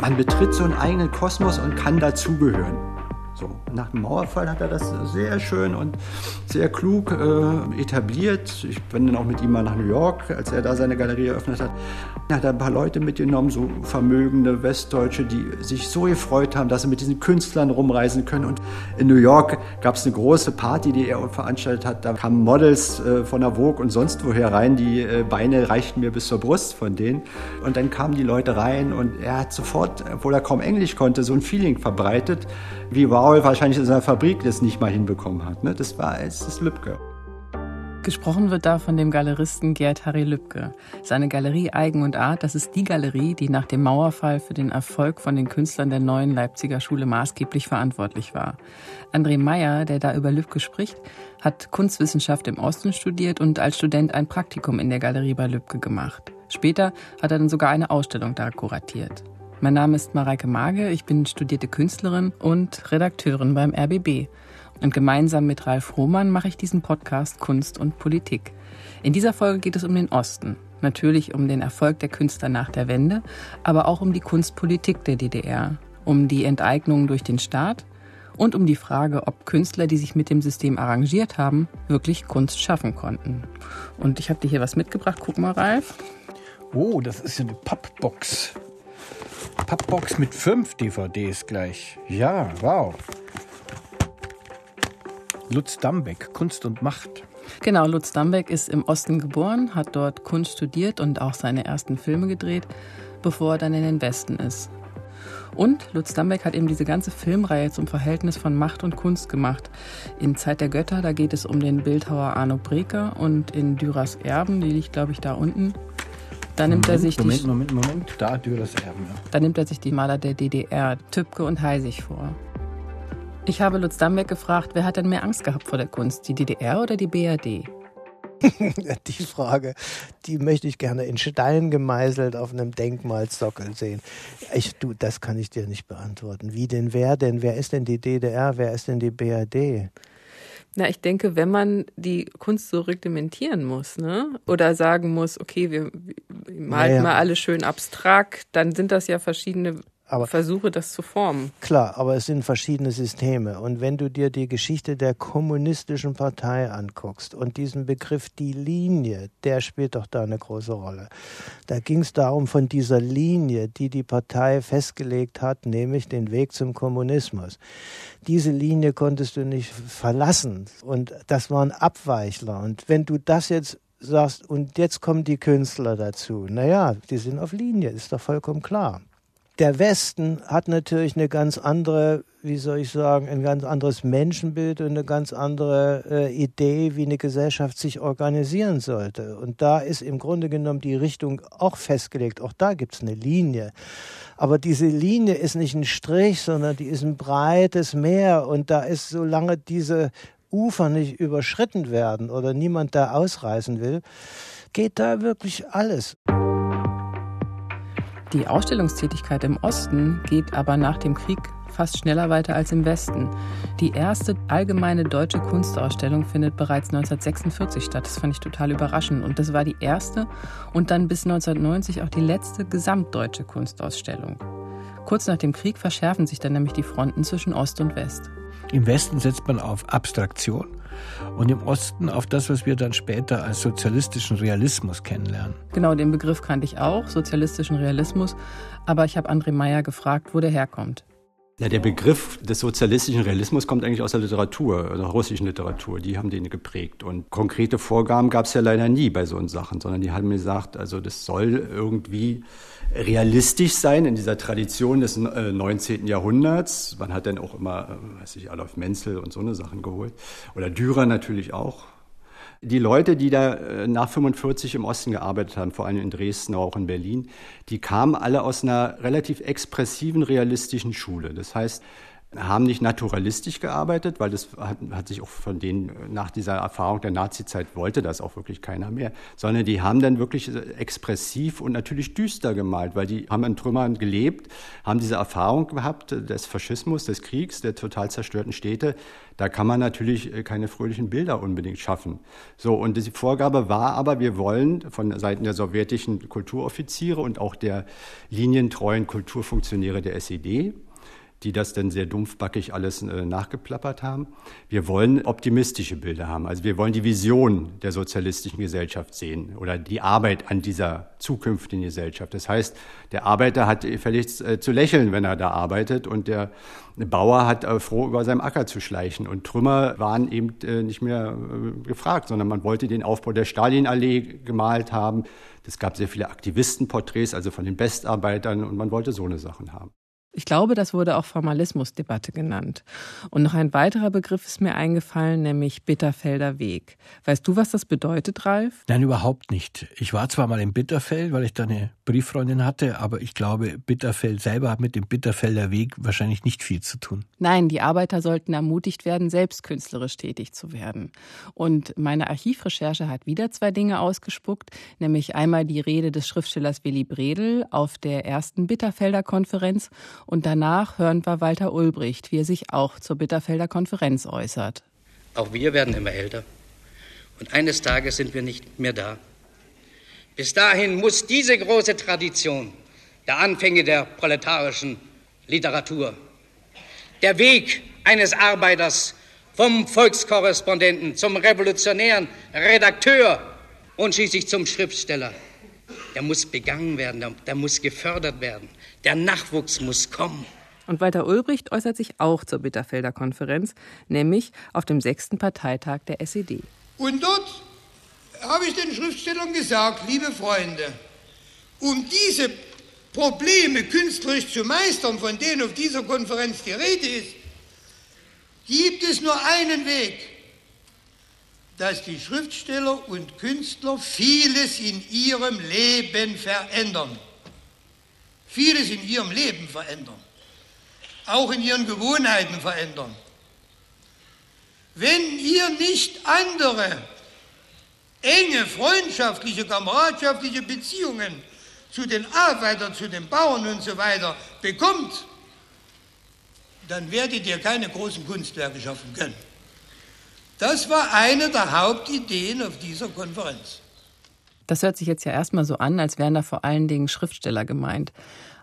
man betritt so einen eigenen Kosmos und kann dazugehören. So, nach dem Mauerfall hat er das sehr schön und sehr klug äh, etabliert. Ich bin dann auch mit ihm mal nach New York, als er da seine Galerie eröffnet hat. Er hat ein paar Leute mitgenommen, so vermögende Westdeutsche, die sich so gefreut haben, dass sie mit diesen Künstlern rumreisen können. Und in New York gab es eine große Party, die er veranstaltet hat. Da kamen Models äh, von der Vogue und sonst woher rein. Die äh, Beine reichten mir bis zur Brust von denen. Und dann kamen die Leute rein und er hat sofort, obwohl er kaum Englisch konnte, so ein Feeling verbreitet, wie wow, Paul wahrscheinlich in seiner Fabrik das nicht mal hinbekommen hat. Ne? Das war es ist Lübcke. Gesprochen wird da von dem Galeristen Gerd Harry Lübcke. Seine Galerie Eigen und Art, das ist die Galerie, die nach dem Mauerfall für den Erfolg von den Künstlern der neuen Leipziger Schule maßgeblich verantwortlich war. André Meyer, der da über Lübcke spricht, hat Kunstwissenschaft im Osten studiert und als Student ein Praktikum in der Galerie bei Lübcke gemacht. Später hat er dann sogar eine Ausstellung da kuratiert. Mein Name ist Mareike Mage, ich bin studierte Künstlerin und Redakteurin beim RBB. Und gemeinsam mit Ralf Hohmann mache ich diesen Podcast Kunst und Politik. In dieser Folge geht es um den Osten. Natürlich um den Erfolg der Künstler nach der Wende, aber auch um die Kunstpolitik der DDR, um die Enteignung durch den Staat und um die Frage, ob Künstler, die sich mit dem System arrangiert haben, wirklich Kunst schaffen konnten. Und ich habe dir hier was mitgebracht. Guck mal, Ralf. Oh, das ist ja eine Pappbox. Pappbox mit fünf DVDs gleich. Ja, wow. Lutz Dambeck, Kunst und Macht. Genau, Lutz Dambeck ist im Osten geboren, hat dort Kunst studiert und auch seine ersten Filme gedreht, bevor er dann in den Westen ist. Und Lutz Dambeck hat eben diese ganze Filmreihe zum Verhältnis von Macht und Kunst gemacht. In Zeit der Götter, da geht es um den Bildhauer Arno Breker und in Dürers Erben, die liegt, glaube ich, da unten, da nimmt Moment, er sich Moment, die, Moment, Moment, da Dürers Erben. Ja. Da nimmt er sich die Maler der DDR, Tübke und Heisig vor. Ich habe Lutz Dambeck gefragt, wer hat denn mehr Angst gehabt vor der Kunst, die DDR oder die BRD? die Frage, die möchte ich gerne in Stein gemeißelt auf einem Denkmalsockel sehen. Ich, du, das kann ich dir nicht beantworten. Wie denn wer denn? Wer ist denn die DDR? Wer ist denn die BRD? Na, ich denke, wenn man die Kunst so reglementieren muss, ne? Oder sagen muss, okay, wir, malen Naja. mal alles schön abstrakt, dann sind das ja verschiedene Aber- Versuche, das zu formen. Klar, aber es sind verschiedene Systeme. Und wenn du dir die Geschichte der kommunistischen Partei anguckst und diesen Begriff die Linie, der spielt doch da eine große Rolle. Da ging es darum, von dieser Linie, die die Partei festgelegt hat, nämlich den Weg zum Kommunismus. Diese Linie konntest du nicht verlassen. Und das waren Abweichler. Und wenn du das jetzt sagst, und jetzt kommen die Künstler dazu, naja, die sind auf Linie, ist doch vollkommen klar der Westen hat natürlich eine ganz andere, wie soll ich sagen, ein ganz anderes Menschenbild und eine ganz andere äh, Idee, wie eine Gesellschaft sich organisieren sollte. Und da ist im Grunde genommen die Richtung auch festgelegt. Auch da gibt es eine Linie. Aber diese Linie ist nicht ein Strich, sondern die ist ein breites Meer. Und da ist, solange diese Ufer nicht überschritten werden oder niemand da ausreißen will, geht da wirklich alles. Die Ausstellungstätigkeit im Osten geht aber nach dem Krieg fast schneller weiter als im Westen. Die erste allgemeine deutsche Kunstausstellung findet bereits 1946 statt. Das fand ich total überraschend. Und das war die erste und dann bis 1990 auch die letzte gesamtdeutsche Kunstausstellung. Kurz nach dem Krieg verschärfen sich dann nämlich die Fronten zwischen Ost und West. Im Westen setzt man auf Abstraktion und im Osten auf das, was wir dann später als sozialistischen Realismus kennenlernen. Genau, den Begriff kannte ich auch, sozialistischen Realismus. Aber ich habe André Meyer gefragt, wo der herkommt. Ja, der Begriff des sozialistischen Realismus kommt eigentlich aus der Literatur, der russischen Literatur. Die haben den geprägt. Und konkrete Vorgaben gab es ja leider nie bei so Sachen, sondern die haben gesagt, also das soll irgendwie realistisch sein in dieser Tradition des äh, 19. Jahrhunderts. Man hat dann auch immer, äh, weiß ich, Adolf Menzel und so eine Sachen geholt. Oder Dürer natürlich auch. Die Leute, die da äh, nach 45 im Osten gearbeitet haben, vor allem in Dresden, auch in Berlin, die kamen alle aus einer relativ expressiven, realistischen Schule. Das heißt, haben nicht naturalistisch gearbeitet, weil das hat, hat, sich auch von denen nach dieser Erfahrung der Nazizeit wollte das auch wirklich keiner mehr, sondern die haben dann wirklich expressiv und natürlich düster gemalt, weil die haben in Trümmern gelebt, haben diese Erfahrung gehabt des Faschismus, des Kriegs, der total zerstörten Städte. Da kann man natürlich keine fröhlichen Bilder unbedingt schaffen. So, und die Vorgabe war aber, wir wollen von Seiten der sowjetischen Kulturoffiziere und auch der linientreuen Kulturfunktionäre der SED die das dann sehr dumpfbackig alles äh, nachgeplappert haben. Wir wollen optimistische Bilder haben. Also wir wollen die Vision der sozialistischen Gesellschaft sehen oder die Arbeit an dieser zukünftigen Gesellschaft. Das heißt, der Arbeiter hat vielleicht äh, zu lächeln, wenn er da arbeitet und der Bauer hat äh, froh über seinem Acker zu schleichen. Und Trümmer waren eben nicht mehr gefragt, sondern man wollte den Aufbau der Stalinallee gemalt haben. Es gab sehr viele Aktivistenporträts, also von den Bestarbeitern, und man wollte so eine Sachen haben. Ich glaube, das wurde auch Formalismusdebatte genannt. Und noch ein weiterer Begriff ist mir eingefallen, nämlich Bitterfelder Weg. Weißt du, was das bedeutet, Ralf? Nein, überhaupt nicht. Ich war zwar mal in Bitterfeld, weil ich da eine Brieffreundin hatte, aber ich glaube, Bitterfeld selber hat mit dem Bitterfelder Weg wahrscheinlich nicht viel zu tun. Nein, die Arbeiter sollten ermutigt werden, selbst künstlerisch tätig zu werden. Und meine Archivrecherche hat wieder zwei Dinge ausgespuckt, nämlich einmal die Rede des Schriftstellers Willy Bredel auf der ersten Bitterfelder Konferenz und danach hören wir Walter Ulbricht, wie er sich auch zur Bitterfelder Konferenz äußert. Auch wir werden immer älter. Und eines Tages sind wir nicht mehr da. Bis dahin muss diese große Tradition der Anfänge der proletarischen Literatur, der Weg eines Arbeiters vom Volkskorrespondenten zum revolutionären Redakteur und schließlich zum Schriftsteller, der muss begangen werden, der, der muss gefördert werden. Der Nachwuchs muss kommen. Und Walter Ulbricht äußert sich auch zur Bitterfelder Konferenz, nämlich auf dem sechsten Parteitag der SED. Und dort habe ich den Schriftstellern gesagt, liebe Freunde, um diese Probleme künstlerisch zu meistern, von denen auf dieser Konferenz die Rede ist, gibt es nur einen Weg, dass die Schriftsteller und Künstler vieles in ihrem Leben verändern vieles in ihrem Leben verändern, auch in ihren Gewohnheiten verändern. Wenn ihr nicht andere enge freundschaftliche, kameradschaftliche Beziehungen zu den Arbeitern, zu den Bauern und so weiter bekommt, dann werdet ihr keine großen Kunstwerke schaffen können. Das war eine der Hauptideen auf dieser Konferenz. Das hört sich jetzt ja erstmal so an, als wären da vor allen Dingen Schriftsteller gemeint.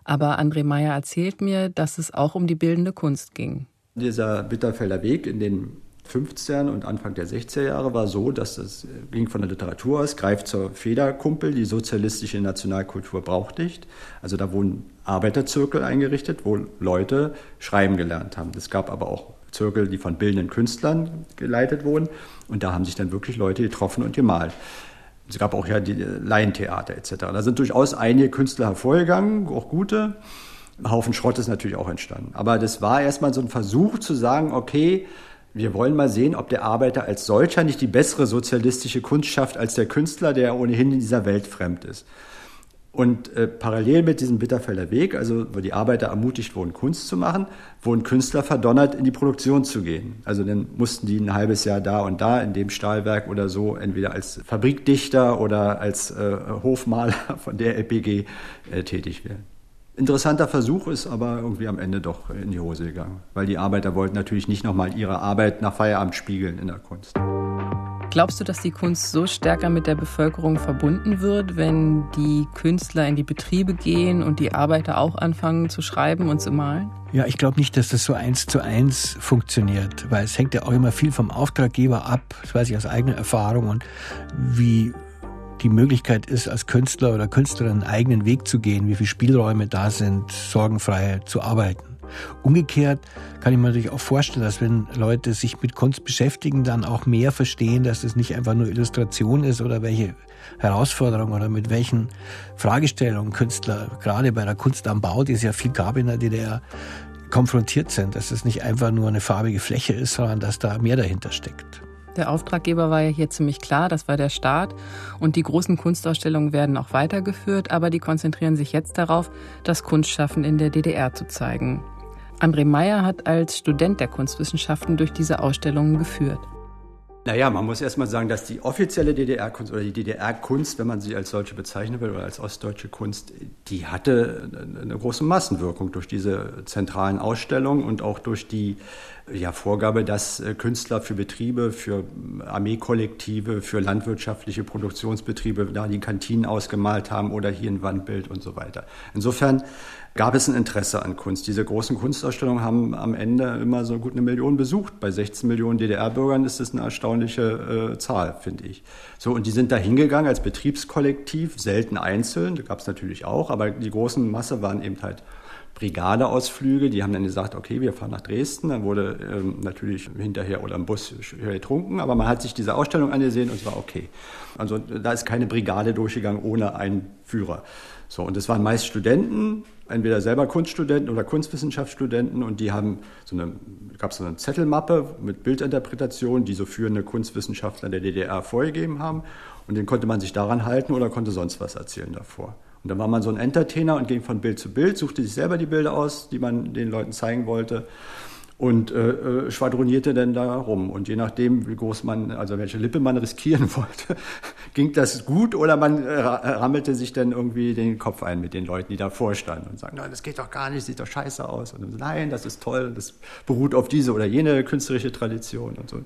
Aber André Meyer erzählt mir, dass es auch um die bildende Kunst ging. Dieser Bitterfelder Weg in den 50ern und Anfang der 60er Jahre war so, dass es ging von der Literatur aus, greift zur Federkumpel, die sozialistische Nationalkultur braucht nicht. Also da wurden Arbeiterzirkel eingerichtet, wo Leute schreiben gelernt haben. Es gab aber auch Zirkel, die von bildenden Künstlern geleitet wurden. Und da haben sich dann wirklich Leute getroffen und gemalt. Es gab auch ja die Laientheater etc. Da sind durchaus einige Künstler hervorgegangen, auch gute. Ein Haufen Schrott ist natürlich auch entstanden. Aber das war erstmal so ein Versuch zu sagen, okay, wir wollen mal sehen, ob der Arbeiter als solcher nicht die bessere sozialistische Kunst schafft als der Künstler, der ohnehin in dieser Welt fremd ist. Und äh, parallel mit diesem Bitterfelder Weg, also wo die Arbeiter ermutigt wurden, Kunst zu machen, wurden Künstler verdonnert, in die Produktion zu gehen. Also dann mussten die ein halbes Jahr da und da in dem Stahlwerk oder so, entweder als Fabrikdichter oder als äh, Hofmaler von der LPG äh, tätig werden. Interessanter Versuch ist aber irgendwie am Ende doch in die Hose gegangen, weil die Arbeiter wollten natürlich nicht nochmal ihre Arbeit nach Feierabend spiegeln in der Kunst. Glaubst du, dass die Kunst so stärker mit der Bevölkerung verbunden wird, wenn die Künstler in die Betriebe gehen und die Arbeiter auch anfangen zu schreiben und zu malen? Ja, ich glaube nicht, dass das so eins zu eins funktioniert, weil es hängt ja auch immer viel vom Auftraggeber ab, das weiß ich aus eigener Erfahrung und wie die Möglichkeit ist, als Künstler oder Künstlerin einen eigenen Weg zu gehen, wie viele Spielräume da sind, sorgenfrei zu arbeiten. Umgekehrt kann ich mir natürlich auch vorstellen, dass wenn Leute sich mit Kunst beschäftigen, dann auch mehr verstehen, dass es nicht einfach nur Illustration ist oder welche Herausforderungen oder mit welchen Fragestellungen Künstler, gerade bei der Kunst am Bau, die es ja viel gab in der DDR, konfrontiert sind, dass es nicht einfach nur eine farbige Fläche ist, sondern dass da mehr dahinter steckt. Der Auftraggeber war ja hier ziemlich klar, das war der Staat. Und die großen Kunstausstellungen werden auch weitergeführt, aber die konzentrieren sich jetzt darauf, das Kunstschaffen in der DDR zu zeigen. André Meyer hat als Student der Kunstwissenschaften durch diese Ausstellungen geführt. Naja, man muss erstmal sagen, dass die offizielle DDR-Kunst oder die DDR-Kunst, wenn man sie als solche bezeichnen will oder als ostdeutsche Kunst, die hatte eine große Massenwirkung durch diese zentralen Ausstellungen und auch durch die ja, Vorgabe, dass äh, Künstler für Betriebe, für Armeekollektive, für landwirtschaftliche Produktionsbetriebe da die Kantinen ausgemalt haben oder hier ein Wandbild und so weiter. Insofern gab es ein Interesse an Kunst. Diese großen Kunstausstellungen haben am Ende immer so gut eine Million besucht. Bei 16 Millionen DDR-Bürgern ist das eine erstaunliche äh, Zahl, finde ich. So, und die sind da hingegangen als Betriebskollektiv, selten einzeln, da gab es natürlich auch, aber die großen Masse waren eben halt Brigadeausflüge. Die haben dann gesagt, okay, wir fahren nach Dresden. Dann wurde ähm, natürlich hinterher oder im Bus getrunken, aber man hat sich diese Ausstellung angesehen und es war okay. Also da ist keine Brigade durchgegangen ohne einen Führer. So, und es waren meist Studenten, entweder selber Kunststudenten oder Kunstwissenschaftsstudenten und die haben so eine, gab es so eine Zettelmappe mit Bildinterpretation, die so führende Kunstwissenschaftler der DDR vorgegeben haben und den konnte man sich daran halten oder konnte sonst was erzählen davor. Und dann war man so ein Entertainer und ging von Bild zu Bild, suchte sich selber die Bilder aus, die man den Leuten zeigen wollte und äh, äh, schwadronierte dann da rum. Und je nachdem, wie groß man, also welche Lippe man riskieren wollte, ging das gut oder man äh, rammelte sich dann irgendwie den Kopf ein mit den Leuten, die davor standen und sagten, nein, das geht doch gar nicht, sieht doch scheiße aus. Und dann, nein, das ist toll, das beruht auf diese oder jene künstlerische Tradition und so.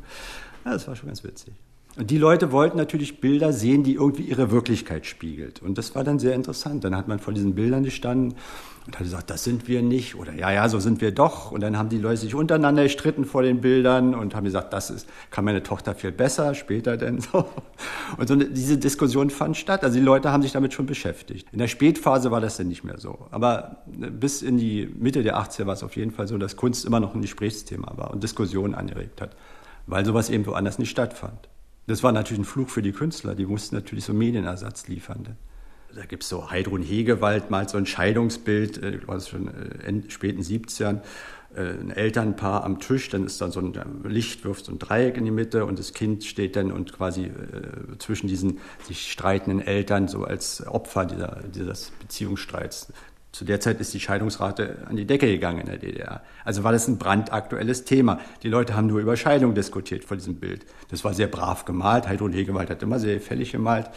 Ja, das war schon ganz witzig. Und die Leute wollten natürlich Bilder sehen, die irgendwie ihre Wirklichkeit spiegelt. Und das war dann sehr interessant. Dann hat man vor diesen Bildern gestanden und hat gesagt, das sind wir nicht. Oder ja, ja, so sind wir doch. Und dann haben die Leute sich untereinander gestritten vor den Bildern und haben gesagt, das ist, kann meine Tochter viel besser, später denn so. Und so eine, diese Diskussion fand statt. Also die Leute haben sich damit schon beschäftigt. In der Spätphase war das dann nicht mehr so. Aber bis in die Mitte der 80er war es auf jeden Fall so, dass Kunst immer noch ein Gesprächsthema war und Diskussionen angeregt hat. Weil sowas eben woanders nicht stattfand. Das war natürlich ein Fluch für die Künstler, die mussten natürlich so Medienersatz liefern. Da gibt es so Heidrun Hegewald malt so ein Scheidungsbild, äh, was schon äh, in späten 70ern, äh, ein Elternpaar am Tisch, dann ist dann so ein Licht, wirft so ein Dreieck in die Mitte und das Kind steht dann und quasi äh, zwischen diesen sich streitenden Eltern so als Opfer dieser, dieses Beziehungsstreits zu der Zeit ist die Scheidungsrate an die Decke gegangen in der DDR. Also war das ein brandaktuelles Thema. Die Leute haben nur über Scheidung diskutiert vor diesem Bild. Das war sehr brav gemalt. Heidrun Hegewald hat immer sehr fällig gemalt.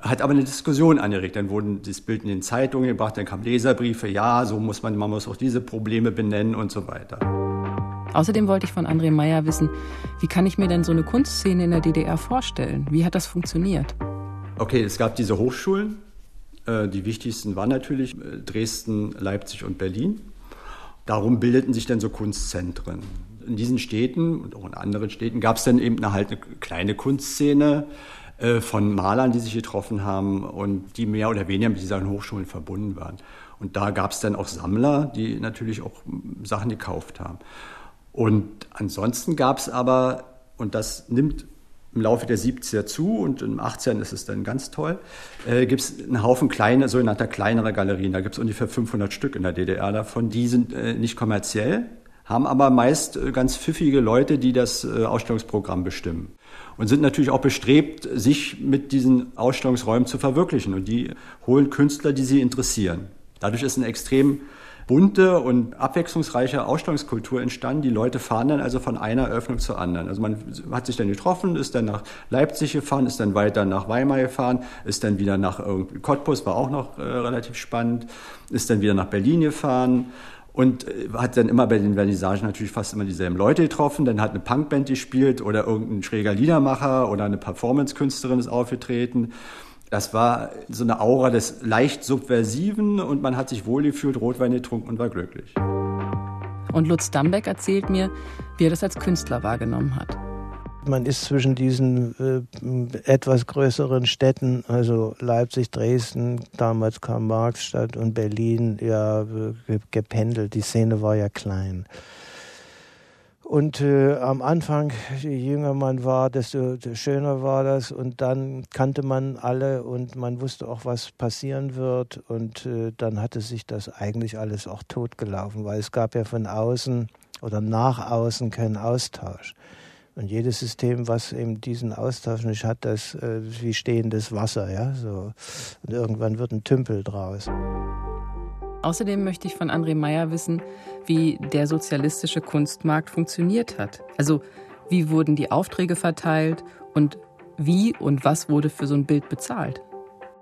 Hat aber eine Diskussion angeregt. Dann wurden das Bild in den Zeitungen gebracht, dann kamen Leserbriefe. Ja, so muss man, man muss auch diese Probleme benennen und so weiter. Außerdem wollte ich von André Meyer wissen, wie kann ich mir denn so eine Kunstszene in der DDR vorstellen? Wie hat das funktioniert? Okay, es gab diese Hochschulen, die wichtigsten waren natürlich äh, Dresden, Leipzig und Berlin. Darum bildeten sich dann so Kunstzentren. In diesen Städten und auch in anderen Städten gab es dann eben eine, halt eine kleine Kunstszene äh, von Malern, die sich getroffen haben und die mehr oder weniger mit dieser Hochschulen verbunden waren. Und da gab es dann auch Sammler, die natürlich auch Sachen gekauft haben. Und ansonsten gab es aber, und das nimmt im Laufe der 70er zu und im 18 ist es dann ganz toll, äh, gibt es einen Haufen kleine, sogenannter kleinerer Galerien. Da gibt es ungefähr 500 Stück in der DDR davon. Die sind äh, nicht kommerziell, haben aber meist äh, ganz pfiffige Leute, die das äh, Ausstellungsprogramm bestimmen. Und sind natürlich auch bestrebt, sich mit diesen Ausstellungsräumen zu verwirklichen. Und die holen Künstler, die sie interessieren. Dadurch ist ein extrem bunte und abwechslungsreiche Ausstellungskultur entstanden. Die Leute fahren dann also von einer Eröffnung zur anderen. Also man hat sich dann getroffen, ist dann nach Leipzig gefahren, ist dann weiter nach Weimar gefahren, ist dann wieder nach Cottbus, war auch noch äh, relativ spannend, ist dann wieder nach Berlin gefahren und äh, hat dann immer bei den Vernissagen natürlich fast immer dieselben Leute getroffen. Dann hat eine Punkband gespielt oder irgendein schräger Liedermacher oder eine Performance-Künstlerin ist aufgetreten. Das war so eine Aura des leicht Subversiven und man hat sich wohlgefühlt, Rotwein getrunken und war glücklich. Und Lutz Dambeck erzählt mir, wie er das als Künstler wahrgenommen hat. Man ist zwischen diesen äh, etwas größeren Städten, also Leipzig, Dresden, damals kam Marxstadt und Berlin, ja, äh, gependelt. Die Szene war ja klein. Und äh, am Anfang, je jünger man war, desto schöner war das. Und dann kannte man alle und man wusste auch, was passieren wird. Und äh, dann hatte sich das eigentlich alles auch totgelaufen, weil es gab ja von außen oder nach außen keinen Austausch. Und jedes System, was eben diesen Austausch nicht hat, das äh, wie stehendes Wasser, ja. So. Und irgendwann wird ein Tümpel draus. Außerdem möchte ich von André Meyer wissen, wie der sozialistische Kunstmarkt funktioniert hat. Also wie wurden die Aufträge verteilt und wie und was wurde für so ein Bild bezahlt?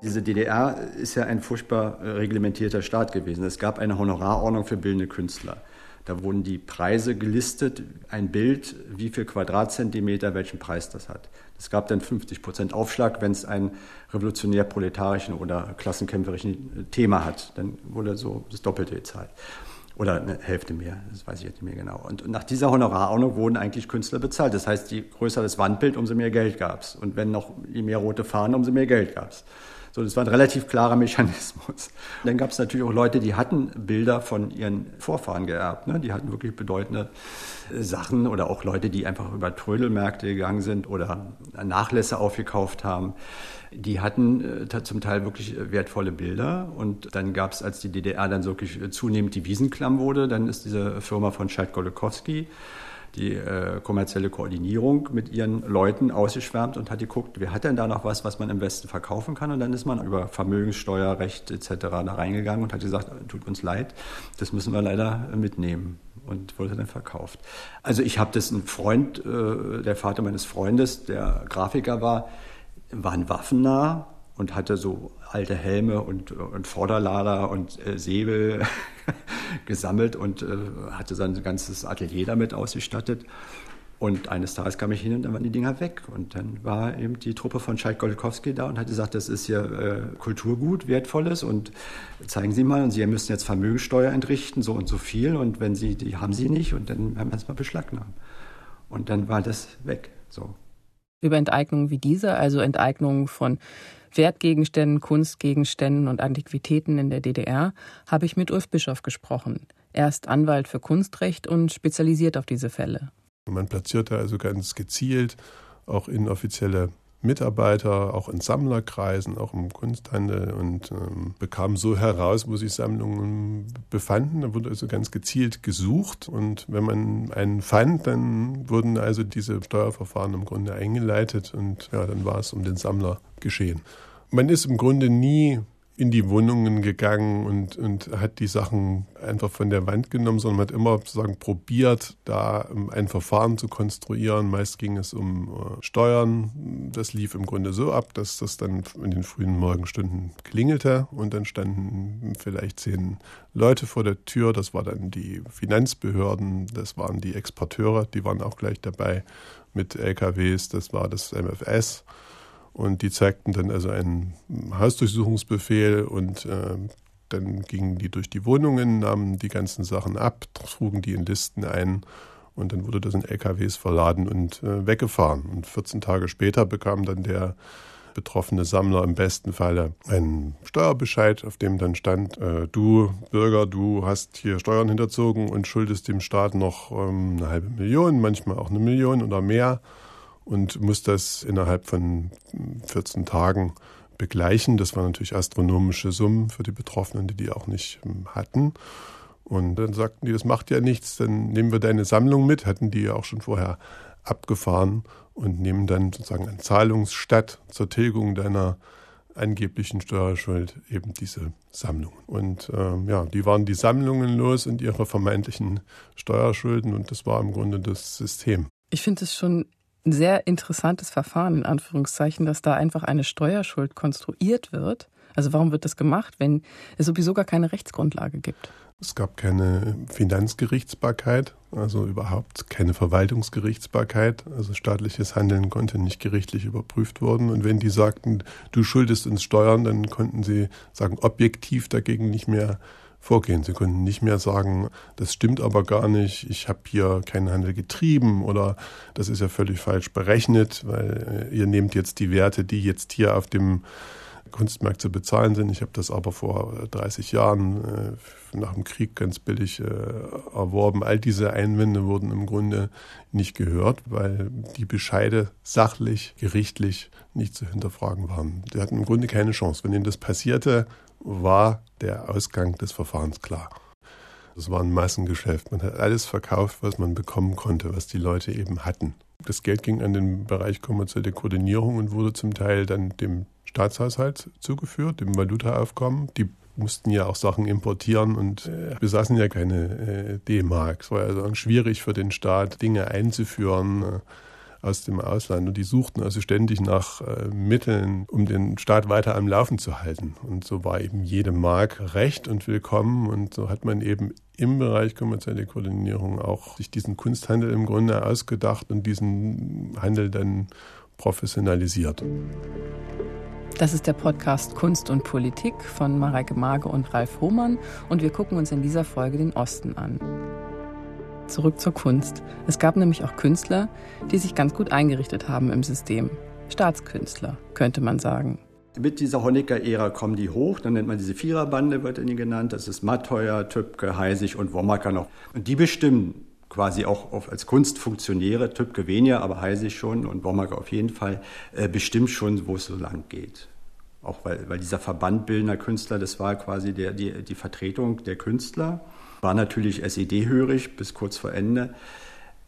Diese DDR ist ja ein furchtbar reglementierter Staat gewesen. Es gab eine Honorarordnung für bildende Künstler. Da wurden die Preise gelistet, ein Bild, wie viel Quadratzentimeter welchen Preis das hat. Es gab dann 50 Prozent Aufschlag, wenn es einen revolutionär-proletarischen oder klassenkämpferischen Thema hat. Dann wurde so das Doppelte gezahlt. Oder eine Hälfte mehr, das weiß ich jetzt nicht mehr genau. Und nach dieser Honorarordnung wurden eigentlich Künstler bezahlt. Das heißt, je größer das Wandbild, umso mehr Geld gab es. Und wenn noch je mehr rote Fahnen, umso mehr Geld gab es. So, das war ein relativ klarer Mechanismus. Dann gab es natürlich auch Leute, die hatten Bilder von ihren Vorfahren geerbt. Ne? Die hatten wirklich bedeutende äh, Sachen oder auch Leute, die einfach über Trödelmärkte gegangen sind oder Nachlässe aufgekauft haben. Die hatten äh, zum Teil wirklich äh, wertvolle Bilder. Und dann gab es, als die DDR dann wirklich zunehmend die Wiesenklamm wurde, dann ist diese Firma von Scheid-Golokowski die äh, kommerzielle Koordinierung mit ihren Leuten ausgeschwärmt und hat geguckt, wer hat denn da noch was, was man im Westen verkaufen kann. Und dann ist man über Vermögenssteuerrecht etc. da reingegangen und hat gesagt, tut uns leid, das müssen wir leider mitnehmen und wurde dann verkauft. Also ich habe das ein Freund, äh, der Vater meines Freundes, der Grafiker war, war ein waffennah und hatte so alte Helme und, und Vorderlader und äh, Säbel gesammelt und äh, hatte sein ganzes Atelier damit ausgestattet. Und eines Tages kam ich hin und dann waren die Dinger weg. Und dann war eben die Truppe von Scheid Goldkowski da und hat gesagt, das ist hier äh, Kulturgut, Wertvolles und zeigen Sie mal. Und Sie müssen jetzt Vermögensteuer entrichten, so und so viel. Und wenn Sie, die haben Sie nicht und dann haben wir es mal beschlagnahmen. Und dann war das weg. So. Über Enteignungen wie diese, also Enteignungen von Wertgegenständen, Kunstgegenständen und Antiquitäten in der DDR, habe ich mit Ulf Bischof gesprochen. Er ist Anwalt für Kunstrecht und spezialisiert auf diese Fälle. Man platzierte also ganz gezielt auch inoffizielle Mitarbeiter, auch in Sammlerkreisen, auch im Kunsthandel und ähm, bekam so heraus, wo sich Sammlungen befanden. Da wurde also ganz gezielt gesucht und wenn man einen fand, dann wurden also diese Steuerverfahren im Grunde eingeleitet und ja, dann war es um den Sammler geschehen. Man ist im Grunde nie in die Wohnungen gegangen und, und hat die Sachen einfach von der Wand genommen, sondern hat immer sozusagen probiert, da ähm, ein Verfahren zu konstruieren. Meist ging es um äh, Steuern. Das lief im Grunde so ab, dass das dann in den frühen Morgenstunden klingelte und dann standen vielleicht zehn Leute vor der Tür. Das war dann die Finanzbehörden, das waren die Exporteure, die waren auch gleich dabei mit LKWs, das war das MFS. Und die zeigten dann also einen Hausdurchsuchungsbefehl und äh, dann gingen die durch die Wohnungen, nahmen die ganzen Sachen ab, trugen die in Listen ein und dann wurde das in LKWs verladen und äh, weggefahren. Und 14 Tage später bekam dann der betroffene Sammler im besten Falle einen Steuerbescheid, auf dem dann stand, äh, du Bürger, du hast hier Steuern hinterzogen und schuldest dem Staat noch ähm, eine halbe Million, manchmal auch eine Million oder mehr und muss das innerhalb von 14 Tagen begleichen. Das waren natürlich astronomische Summen für die Betroffenen, die die auch nicht hm, hatten. Und dann sagten die, das macht ja nichts, dann nehmen wir deine Sammlung mit, hatten die ja auch schon vorher abgefahren und nehmen dann sozusagen an Zahlungsstatt zur Tilgung deiner angeblichen Steuerschuld eben diese Sammlungen. Und ähm, ja, die waren die Sammlungen los und ihre vermeintlichen Steuerschulden und das war im Grunde das System. Ich finde es schon ein sehr interessantes Verfahren, in Anführungszeichen, dass da einfach eine Steuerschuld konstruiert wird. Also warum wird das gemacht, wenn es sowieso gar keine Rechtsgrundlage gibt? Es gab keine Finanzgerichtsbarkeit, also überhaupt keine Verwaltungsgerichtsbarkeit. Also staatliches Handeln konnte nicht gerichtlich überprüft worden. Und wenn die sagten, du schuldest uns Steuern, dann konnten sie sagen, objektiv dagegen nicht mehr vorgehen. Sie konnten nicht mehr sagen, das stimmt aber gar nicht, ich habe hier keinen Handel getrieben oder das ist ja völlig falsch berechnet, weil äh, ihr nehmt jetzt die Werte, die jetzt hier auf dem Kunstmarkt zu bezahlen sind. Ich habe das aber vor 30 Jahren äh, nach dem Krieg ganz billig äh, erworben. All diese Einwände wurden im Grunde nicht gehört, weil die Bescheide sachlich, gerichtlich nicht zu hinterfragen waren. Die hatten im Grunde keine Chance. Wenn ihnen das passierte, war der Ausgang des Verfahrens klar. Das war ein Massengeschäft. Man hat alles verkauft, was man bekommen konnte, was die Leute eben hatten. Das Geld ging an den Bereich kommerzielle Koordinierung und wurde zum Teil dann dem Staatshaushalt zugeführt, dem Valutaaufkommen. Die mussten ja auch Sachen importieren und äh, besaßen ja keine äh, D-Mark. Es war ja schwierig für den Staat, Dinge einzuführen. Äh, aus dem Ausland. Und die suchten also ständig nach äh, Mitteln, um den Staat weiter am Laufen zu halten. Und so war eben jede Mark recht und willkommen. Und so hat man eben im Bereich kommerzielle Koordinierung auch sich diesen Kunsthandel im Grunde ausgedacht und diesen Handel dann professionalisiert. Das ist der Podcast Kunst und Politik von Mareike Mage und Ralf Hohmann und wir gucken uns in dieser Folge den Osten an zurück zur Kunst. Es gab nämlich auch Künstler, die sich ganz gut eingerichtet haben im System. Staatskünstler, könnte man sagen. Mit dieser Honecker-Ära kommen die hoch, dann nennt man diese Viererbande, wird ihnen genannt. Das ist Matteuer, Tübke, Heisig und Womacker noch. Und die bestimmen quasi auch als Kunstfunktionäre, Tübke weniger, aber Heisig schon und Womacker auf jeden Fall, äh, bestimmt schon, wo es so lang geht. Auch weil, weil dieser Verband bildender Künstler, das war quasi der, die, die Vertretung der Künstler war natürlich SED-hörig bis kurz vor Ende.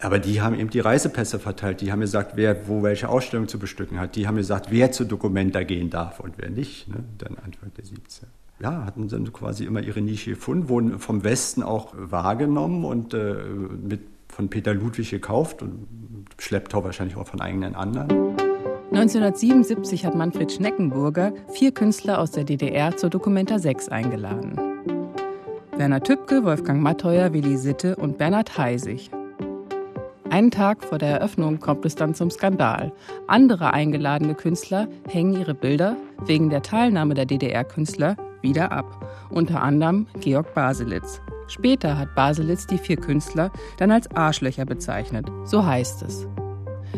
Aber die haben eben die Reisepässe verteilt. Die haben gesagt, wer wo welche Ausstellung zu bestücken hat. Die haben gesagt, wer zu Dokumenta gehen darf und wer nicht. Ne? Dann Anfang der 70er. Ja, hatten dann quasi immer ihre Nische gefunden, wurden vom Westen auch wahrgenommen und äh, mit, von Peter Ludwig gekauft und Schlepptau wahrscheinlich auch von eigenen anderen. 1977 hat Manfred Schneckenburger vier Künstler aus der DDR zur Dokumenta 6 eingeladen. Werner Tübke, Wolfgang Matteuer, Willi Sitte und Bernhard Heisig. Einen Tag vor der Eröffnung kommt es dann zum Skandal. Andere eingeladene Künstler hängen ihre Bilder wegen der Teilnahme der DDR-Künstler wieder ab. Unter anderem Georg Baselitz. Später hat Baselitz die vier Künstler dann als Arschlöcher bezeichnet. So heißt es.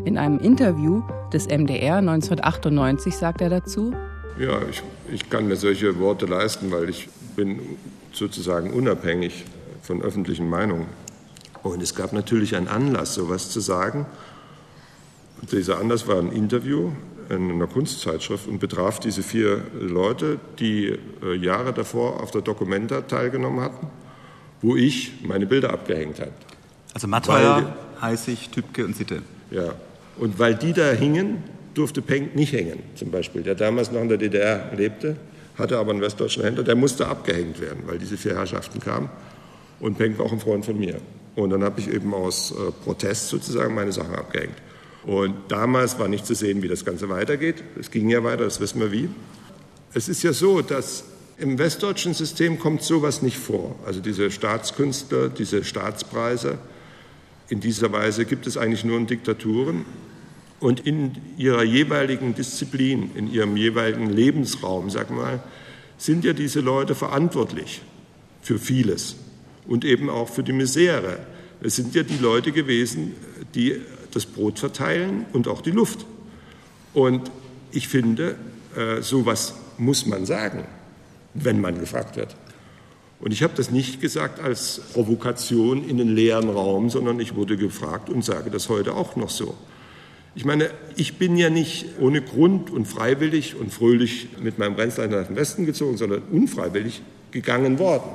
In einem Interview des MDR 1998 sagt er dazu, ja, ich, ich kann mir solche Worte leisten, weil ich bin sozusagen unabhängig von öffentlichen Meinungen. Und es gab natürlich einen Anlass, sowas zu sagen. Und dieser Anlass war ein Interview in einer Kunstzeitschrift und betraf diese vier Leute, die äh, Jahre davor auf der Documenta teilgenommen hatten, wo ich meine Bilder abgehängt habe. Also Matteuer, Heißig, Tübke und Sitte. Ja, und weil die da hingen, durfte Penck nicht hängen, zum Beispiel, der damals noch in der DDR lebte hatte aber einen westdeutschen Händler, der musste abgehängt werden, weil diese vier Herrschaften kamen. Und Penck war auch ein Freund von mir. Und dann habe ich eben aus äh, Protest sozusagen meine Sachen abgehängt. Und damals war nicht zu sehen, wie das Ganze weitergeht. Es ging ja weiter, das wissen wir wie. Es ist ja so, dass im westdeutschen System kommt sowas nicht vor. Also diese Staatskünstler, diese Staatspreise. In dieser Weise gibt es eigentlich nur in Diktaturen und in ihrer jeweiligen Disziplin, in ihrem jeweiligen Lebensraum, sag mal, sind ja diese Leute verantwortlich für vieles und eben auch für die Misere. Es sind ja die Leute gewesen, die das Brot verteilen und auch die Luft. Und ich finde, äh, sowas muss man sagen, wenn man gefragt wird. Und ich habe das nicht gesagt als Provokation in den leeren Raum, sondern ich wurde gefragt und sage das heute auch noch so. Ich meine, ich bin ja nicht ohne Grund und freiwillig und fröhlich mit meinem Brenzlein nach dem Westen gezogen, sondern unfreiwillig gegangen worden.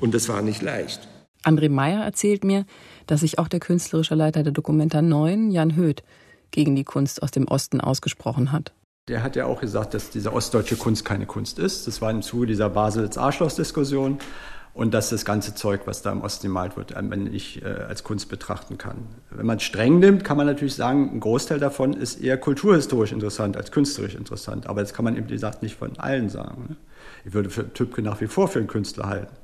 Und das war nicht leicht. André Meyer erzählt mir, dass sich auch der künstlerische Leiter der Dokumenta 9, Jan Höth, gegen die Kunst aus dem Osten ausgesprochen hat. Der hat ja auch gesagt, dass diese ostdeutsche Kunst keine Kunst ist. Das war im Zuge dieser Basels-Arschloch-Diskussion und dass das ganze Zeug, was da im Osten gemalt wird, man nicht äh, als Kunst betrachten kann. Wenn man es streng nimmt, kann man natürlich sagen, ein Großteil davon ist eher kulturhistorisch interessant als künstlerisch interessant. Aber das kann man eben, wie gesagt, nicht von allen sagen. Ne? Ich würde für Tübke nach wie vor für einen Künstler halten.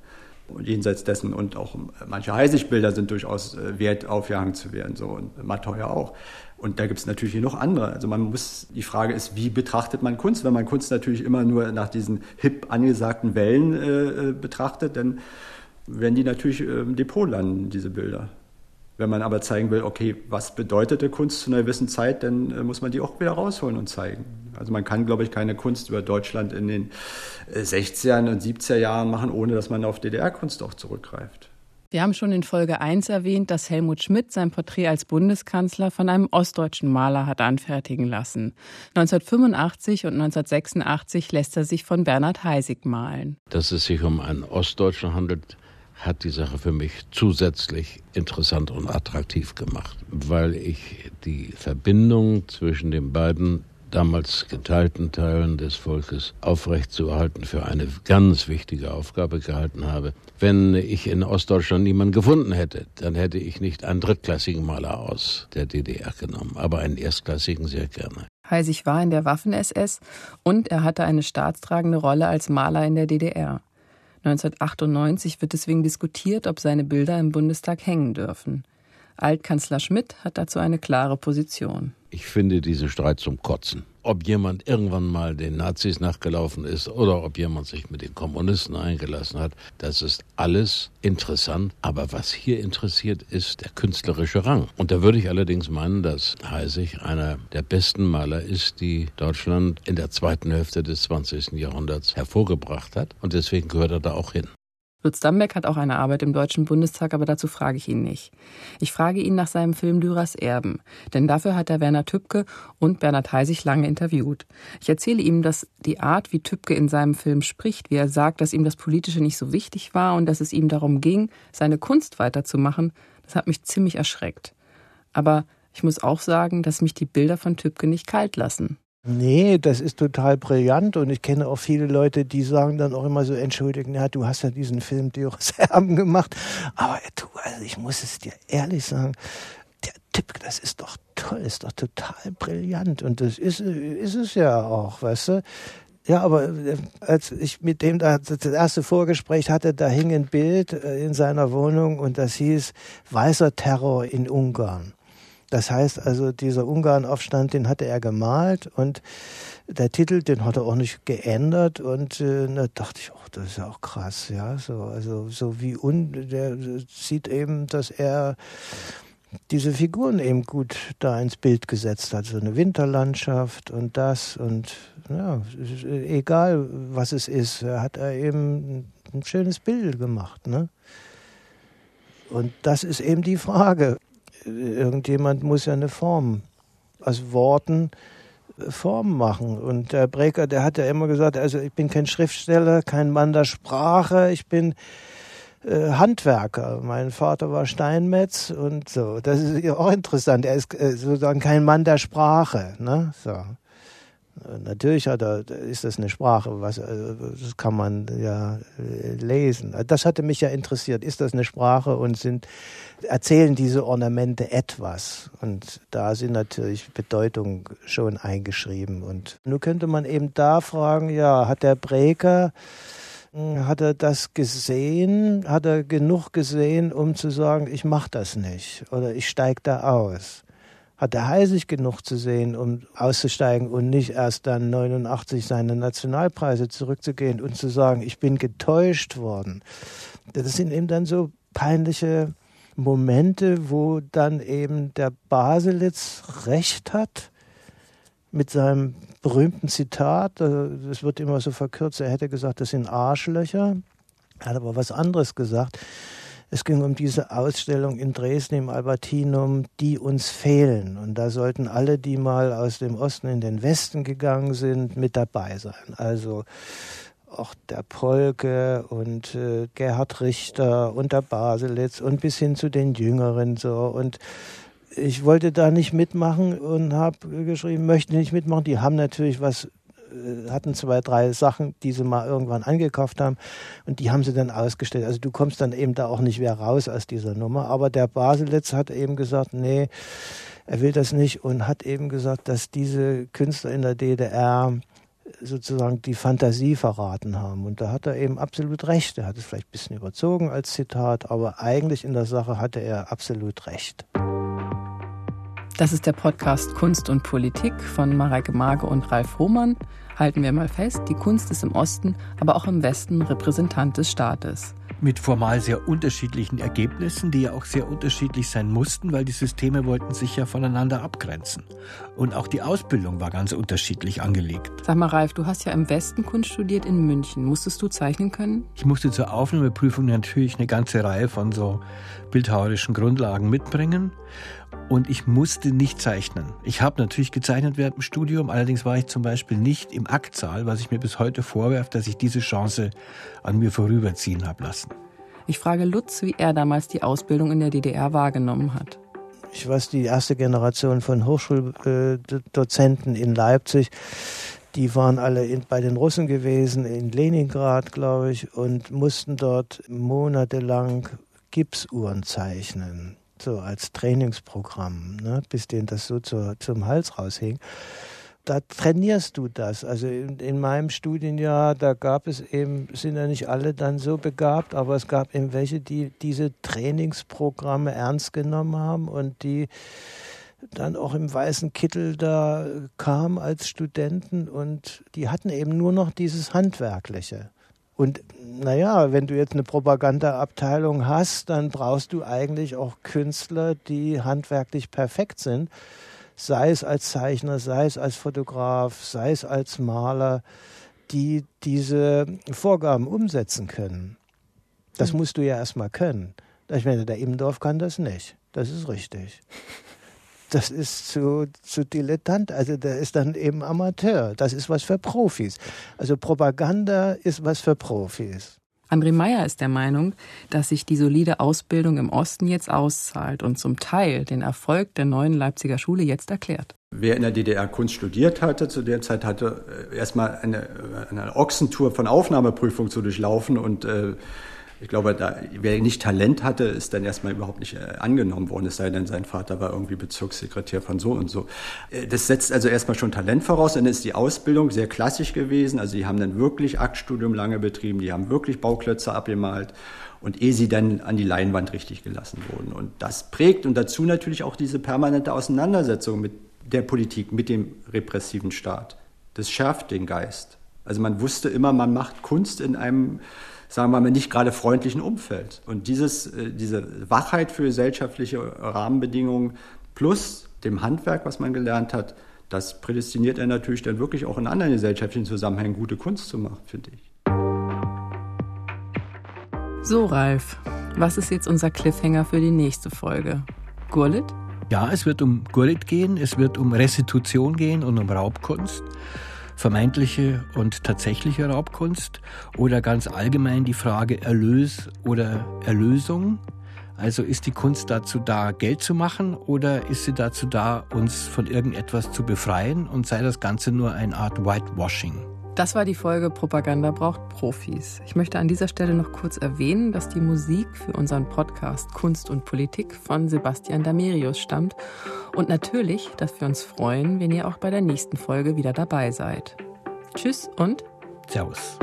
Jenseits dessen und auch manche Heisigbilder sind durchaus äh, wert, aufgehangen zu werden, so und Matteuer auch. Und da gibt es natürlich noch andere. Also man muss, die Frage ist, wie betrachtet man Kunst? Wenn man Kunst natürlich immer nur nach diesen hip angesagten Wellen äh, äh betrachtet, dann werden die natürlich äh, im Depot landen, diese Bilder. Wenn man aber zeigen will, okay, was bedeutete Kunst zu einer gewissen Zeit, dann äh, muss man die auch wieder rausholen und zeigen. Also man kann, glaube ich, keine Kunst über Deutschland in den 60er äh, und 70er Jahren machen, ohne dass man auf DDR-Kunst auch zurückgreift. Wir haben schon in Folge 1 erwähnt, dass Helmut Schmidt sein Porträt als Bundeskanzler von einem ostdeutschen Maler hat anfertigen lassen. 1985 und 1986 lässt er sich von Bernhard Heisig malen. Dass es sich um einen Ostdeutschen handelt, hat die Sache für mich zusätzlich interessant und attraktiv gemacht, weil ich die Verbindung zwischen den beiden damals geteilten Teilen des Volkes aufrechtzuerhalten für eine ganz wichtige Aufgabe gehalten habe. Wenn ich in Ostdeutschland niemanden gefunden hätte, dann hätte ich nicht einen drittklassigen Maler aus der DDR genommen, aber einen erstklassigen sehr gerne. Heisig war in der Waffen-SS und er hatte eine staatstragende Rolle als Maler in der DDR. 1998 wird deswegen diskutiert, ob seine Bilder im Bundestag hängen dürfen. Altkanzler Schmidt hat dazu eine klare Position. Ich finde diesen Streit zum Kotzen. Ob jemand irgendwann mal den Nazis nachgelaufen ist oder ob jemand sich mit den Kommunisten eingelassen hat, das ist alles interessant. Aber was hier interessiert, ist der künstlerische Rang. Und da würde ich allerdings meinen, dass Heisig einer der besten Maler ist, die Deutschland in der zweiten Hälfte des 20. Jahrhunderts hervorgebracht hat. Und deswegen gehört er da auch hin. Lutz Dambeck hat auch eine Arbeit im Deutschen Bundestag, aber dazu frage ich ihn nicht. Ich frage ihn nach seinem Film Dürers Erben, denn dafür hat er Werner Tübke und Bernhard Heisig lange interviewt. Ich erzähle ihm, dass die Art, wie Tübke in seinem Film spricht, wie er sagt, dass ihm das Politische nicht so wichtig war und dass es ihm darum ging, seine Kunst weiterzumachen, das hat mich ziemlich erschreckt. Aber ich muss auch sagen, dass mich die Bilder von Tübke nicht kalt lassen. Nee, das ist total brillant und ich kenne auch viele Leute, die sagen dann auch immer so, entschuldigen, ja, du hast ja diesen Film Dürres Erben gemacht, aber du, also ich muss es dir ehrlich sagen, der Tipp, das ist doch toll, ist doch total brillant und das ist, ist es ja auch, weißt du. Ja, aber äh, als ich mit dem da das erste Vorgespräch hatte, da hing ein Bild äh, in seiner Wohnung und das hieß Weißer Terror in Ungarn. Das heißt also, dieser Ungarnaufstand, den hatte er gemalt und der Titel, den hat er auch nicht geändert und äh, da dachte ich, oh, das ist ja auch krass, ja, so also so wie un, der sieht eben, dass er diese Figuren eben gut da ins Bild gesetzt hat, so eine Winterlandschaft und das und ja, egal was es ist, hat er eben ein schönes Bild gemacht, ne? Und das ist eben die Frage irgendjemand muss ja eine Form aus Worten äh, Form machen. Und der Breker, der hat ja immer gesagt, also ich bin kein Schriftsteller, kein Mann der Sprache, ich bin äh, Handwerker. Mein Vater war Steinmetz und so. Das ist ja auch interessant. Er ist äh, sozusagen kein Mann der Sprache. Ne? So. Natürlich hat er, ist das eine Sprache, was, also, das kann man ja äh, lesen. Das hatte mich ja interessiert. Ist das eine Sprache und sind, erzählen diese Ornamente etwas? Und da sind natürlich Bedeutungen schon eingeschrieben. Und nun könnte man eben da fragen, ja, hat der Breker, hm, hat er das gesehen? Hat er genug gesehen, um zu sagen, ich mache das nicht oder ich steige da aus? Hat er heißig genug zu sehen, um auszusteigen und nicht erst dann 89 seine Nationalpreise zurückzugehen und zu sagen, ich bin getäuscht worden. Das sind eben dann so peinliche Momente, wo dann eben der Baselitz recht hat mit seinem berühmten Zitat. Es wird immer so verkürzt, er hätte gesagt, das sind Arschlöcher. Er hat aber was anderes gesagt. Es ging um diese Ausstellung in Dresden im Albertinum, die uns fehlen. Und da sollten alle, die mal aus dem Osten in den Westen gegangen sind, mit dabei sein. Also auch der Polke und äh, Gerhard Richter und der Baselitz und bis hin zu den Jüngeren so. Und ich wollte da nicht mitmachen und habe geschrieben, möchte nicht mitmachen. Die haben natürlich was hatten zwei, drei Sachen, die sie mal irgendwann angekauft haben und die haben sie dann ausgestellt. Also du kommst dann eben da auch nicht mehr raus aus dieser Nummer. Aber der Baselitz hat eben gesagt, nee, er will das nicht und hat eben gesagt, dass diese Künstler in der DDR sozusagen die Fantasie verraten haben. Und da hat er eben absolut recht. Er hat es vielleicht ein bisschen überzogen als Zitat, aber eigentlich in der Sache hatte er absolut recht. Das ist der Podcast Kunst und Politik von Mareike Mage und Ralf Hohmann. Halten wir mal fest, die Kunst ist im Osten, aber auch im Westen Repräsentant des Staates mit formal sehr unterschiedlichen Ergebnissen, die ja auch sehr unterschiedlich sein mussten, weil die Systeme wollten sich ja voneinander abgrenzen. Und auch die Ausbildung war ganz unterschiedlich angelegt. Sag mal, Ralf, du hast ja im Westen Kunst studiert in München. Musstest du zeichnen können? Ich musste zur Aufnahmeprüfung natürlich eine ganze Reihe von so bildhauerischen Grundlagen mitbringen. Und ich musste nicht zeichnen. Ich habe natürlich gezeichnet während dem Studium, allerdings war ich zum Beispiel nicht im Aktsaal, was ich mir bis heute vorwerfe, dass ich diese Chance an mir vorüberziehen habe lassen. Ich frage Lutz, wie er damals die Ausbildung in der DDR wahrgenommen hat. ich weiß, die erste Generation von Hochschuldozenten in Leipzig, die waren alle in, bei den Russen gewesen, in Leningrad, glaube ich, und mussten dort monatelang Gipsuhren zeichnen, so als Trainingsprogramm, ne, bis denen das so zur, zum Hals raushing da trainierst du das. Also in, in, meinem Studienjahr, da gab es eben, sind ja nicht alle dann so begabt, aber es gab eben welche, die diese Trainingsprogramme ernst genommen haben und die dann auch im weißen Kittel da kamen als Studenten und die hatten eben nur noch dieses Handwerkliche. Und naja, wenn du jetzt eine Propagandaabteilung hast, dann brauchst du eigentlich auch Künstler, die handwerklich perfekt sind sei es als Zeichner, sei es als Fotograf, sei es als Maler, die diese Vorgaben umsetzen können. Das mhm. musst du ja erstmal können. Ich meine, der Immendorf kann das nicht. Das ist richtig. Das ist zu, zu dilettant. Also der ist dann eben Amateur. Das ist was für Profis. Also Propaganda ist was für Profis. André Meyer ist der Meinung, dass sich die solide Ausbildung im Osten jetzt auszahlt und zum Teil den Erfolg der neuen Leipziger Schule jetzt erklärt. Wer in der DDR Kunst studiert hatte, zu der Zeit hatte äh, erstmal eine, eine Ochsentour von Aufnahmeprüfung zu durchlaufen und äh, ich glaube, da, wer nicht Talent hatte, ist dann erstmal überhaupt nicht äh, angenommen worden, es sei denn, sein Vater war irgendwie Bezirkssekretär von so und so. Äh, das setzt also erstmal schon Talent voraus, dann ist die Ausbildung sehr klassisch gewesen. Also die haben dann wirklich Aktstudium lange betrieben, die haben wirklich Bauklötze abgemalt und ehe sie dann an die Leinwand richtig gelassen wurden. Und das prägt und dazu natürlich auch diese permanente Auseinandersetzung mit der Politik, mit dem repressiven Staat. Das schärft den Geist. Also man wusste immer, man macht Kunst in einem sagen wir mal, nicht gerade freundlichen Umfeld. Und dieses, äh, diese Wachheit für gesellschaftliche Rahmenbedingungen plus dem Handwerk, was man gelernt hat, das prädestiniert er natürlich dann wirklich auch in anderen gesellschaftlichen Zusammenhängen gute Kunst zu machen, finde ich. So, Ralf, was ist jetzt unser Cliffhanger für die nächste Folge? Gurlit? Ja, es wird um Gurlit gehen, es wird um Restitution gehen und um Raubkunst vermeintliche und tatsächliche Raubkunst oder ganz allgemein die Frage Erlös oder Erlösung. Also ist die Kunst dazu da, Geld zu machen oder ist sie dazu da, uns von irgendetwas zu befreien und sei das Ganze nur eine Art Whitewashing? Das war die Folge Propaganda braucht Profis. Ich möchte an dieser Stelle noch kurz erwähnen, dass die Musik für unseren Podcast Kunst und Politik von Sebastian Damerius stammt und natürlich, dass wir uns freuen, wenn ihr auch bei der nächsten Folge wieder dabei seid. Tschüss und Servus.